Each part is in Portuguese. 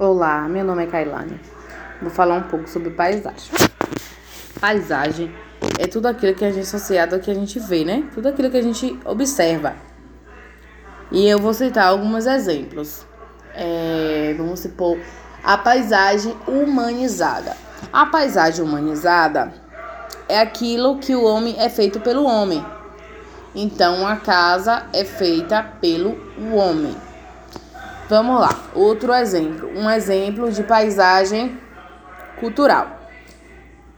Olá, meu nome é Kailane. Vou falar um pouco sobre paisagem. Paisagem é tudo aquilo que a gente associado ao que a gente vê, né? Tudo aquilo que a gente observa. E eu vou citar alguns exemplos. É, vamos supor a paisagem humanizada. A paisagem humanizada é aquilo que o homem é feito pelo homem. Então a casa é feita pelo homem. Vamos lá, outro exemplo. Um exemplo de paisagem cultural.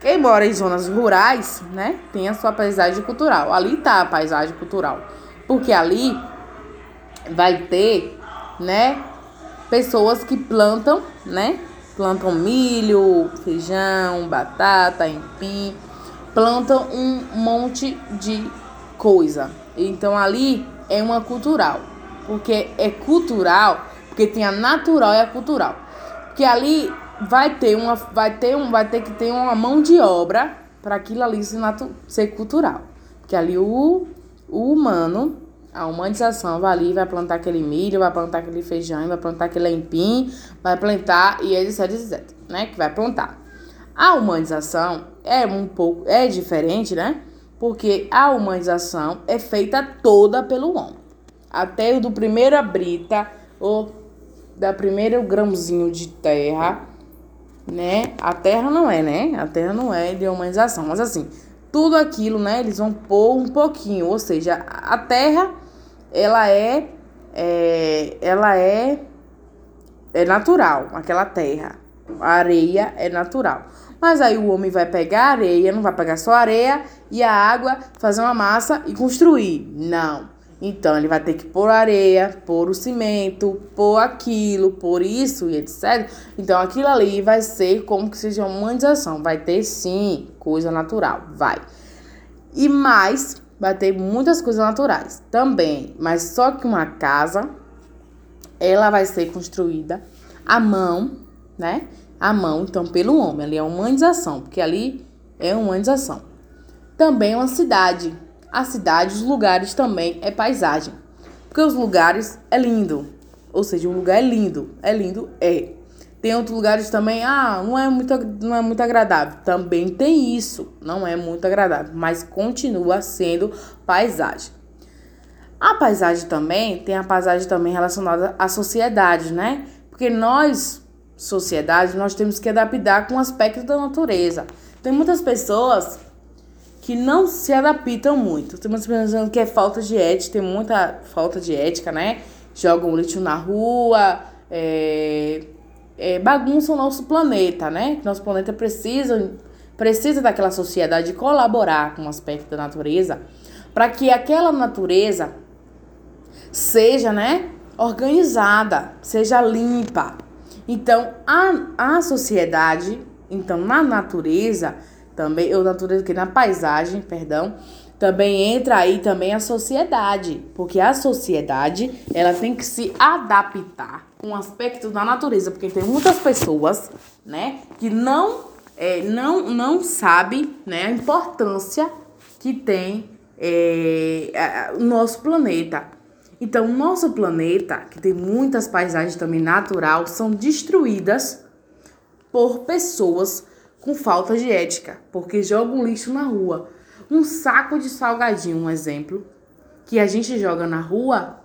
Quem mora em zonas rurais, né, tem a sua paisagem cultural. Ali tá a paisagem cultural. Porque ali vai ter, né, pessoas que plantam, né, plantam milho, feijão, batata, empim, plantam um monte de coisa. Então ali é uma cultural, porque é cultural, porque tem a natural e a cultural. Porque ali vai ter uma vai ter um vai ter que ter uma mão de obra para aquilo ali ser, natu, ser cultural. Porque ali o, o humano, a humanização vai ali, vai plantar aquele milho, vai plantar aquele feijão, vai plantar aquele empim, vai plantar e etc, etc, né? Que vai plantar. A humanização é um pouco é diferente, né? Porque a humanização é feita toda pelo homem. Até o do primeiro brita ou da primeiro grãozinho de terra, né? A terra não é, né? A terra não é de humanização, mas assim, tudo aquilo, né? Eles vão pôr um pouquinho, ou seja, a terra ela é, é ela é é natural, aquela terra. A areia é natural. Mas aí o homem vai pegar a areia, não vai pegar só areia e a água, fazer uma massa e construir. Não. Então ele vai ter que pôr areia, pôr o cimento, pôr aquilo, pôr isso e etc. Então aquilo ali vai ser como que seja uma humanização. Vai ter sim coisa natural, vai. E mais, vai ter muitas coisas naturais também. Mas só que uma casa, ela vai ser construída à mão, né? À mão, então pelo homem. Ali é humanização, porque ali é humanização. Também uma cidade a cidade, os lugares também é paisagem. Porque os lugares é lindo. Ou seja, um lugar é lindo. É lindo, é. Tem outros lugares também, ah, não é muito, não é muito agradável. Também tem isso, não é muito agradável, mas continua sendo paisagem. A paisagem também tem a paisagem também relacionada à sociedade, né? Porque nós, sociedade, nós temos que adaptar com o aspecto da natureza. Tem muitas pessoas que não se adaptam muito. Tem muitas pessoas dizendo que é falta de ética, tem muita falta de ética, né? Jogam lixo na rua, é, é, bagunçam o nosso planeta, né? Nosso planeta precisa, precisa daquela sociedade colaborar com o aspecto da natureza para que aquela natureza seja, né, organizada, seja limpa. Então, a, a sociedade, então, na natureza, também, ou natureza que na paisagem, perdão, também entra aí também a sociedade, porque a sociedade ela tem que se adaptar com o aspecto da natureza, porque tem muitas pessoas, né, que não é, não não sabe, né, a importância que tem é, o nosso planeta. Então, o nosso planeta, que tem muitas paisagens também natural, são destruídas por pessoas com falta de ética, porque jogam lixo na rua. Um saco de salgadinho, um exemplo, que a gente joga na rua,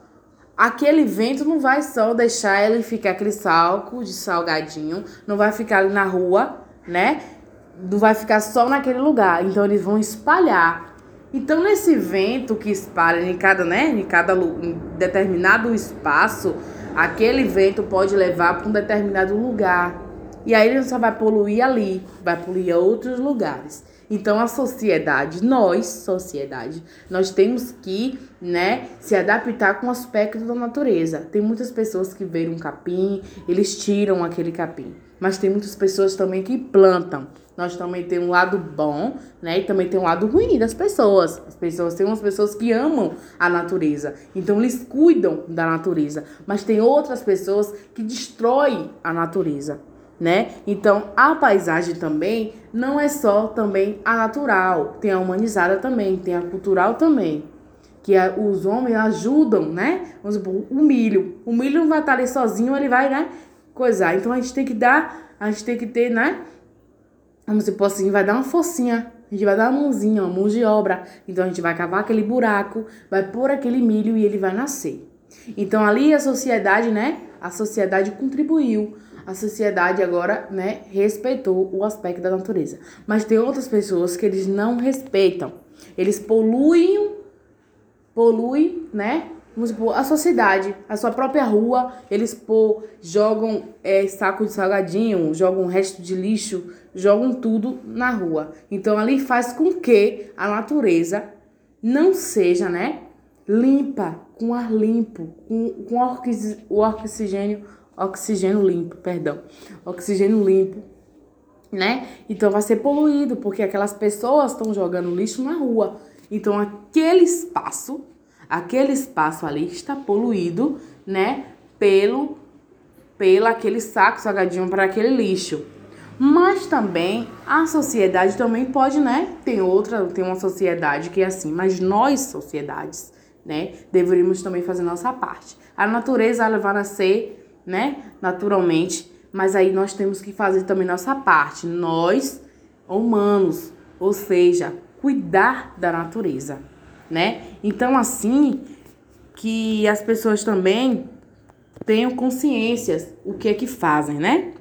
aquele vento não vai só deixar ele ficar aquele saco de salgadinho, não vai ficar ali na rua, né? Não vai ficar só naquele lugar. Então eles vão espalhar. Então nesse vento que espalha em cada, né, em cada em determinado espaço, aquele vento pode levar para um determinado lugar. E aí ele só vai poluir ali, vai poluir outros lugares. Então a sociedade, nós, sociedade, nós temos que, né, se adaptar com o aspecto da natureza. Tem muitas pessoas que veem um capim, eles tiram aquele capim. Mas tem muitas pessoas também que plantam. Nós também temos um lado bom, né? E também tem um lado ruim das pessoas. As pessoas têm umas pessoas que amam a natureza, então eles cuidam da natureza. Mas tem outras pessoas que destroem a natureza né? Então, a paisagem também não é só também a natural, tem a humanizada também, tem a cultural também. Que os homens ajudam, né? Vamos supor, o milho. O milho não vai estar ali sozinho, ele vai, né? coisar. Então a gente tem que dar, a gente tem que ter, né? Se fosse assim, vai dar uma forcinha. A gente vai dar uma mãozinha, uma mão de obra. Então a gente vai cavar aquele buraco, vai pôr aquele milho e ele vai nascer. Então ali a sociedade, né? A sociedade contribuiu. A sociedade agora, né, respeitou o aspecto da natureza. Mas tem outras pessoas que eles não respeitam. Eles poluem, poluem, né? Vamos supor, a sociedade, a sua própria rua, eles pô, jogam é, saco de salgadinho, jogam resto de lixo, jogam tudo na rua. Então ali faz com que a natureza não seja, né, limpa, com ar limpo, com, com o oxigênio, oxigênio limpo, perdão, oxigênio limpo, né? Então vai ser poluído, porque aquelas pessoas estão jogando lixo na rua. Então aquele espaço aquele espaço ali está poluído, né, pelo pelo aquele saco salgadinho para aquele lixo. Mas também a sociedade também pode, né? Tem outra, tem uma sociedade que é assim, mas nós sociedades, né, deveríamos também fazer nossa parte. A natureza ela vai nascer, né, naturalmente, mas aí nós temos que fazer também nossa parte, nós humanos, ou seja, cuidar da natureza né? Então, assim, que as pessoas também tenham consciência o que é que fazem, né?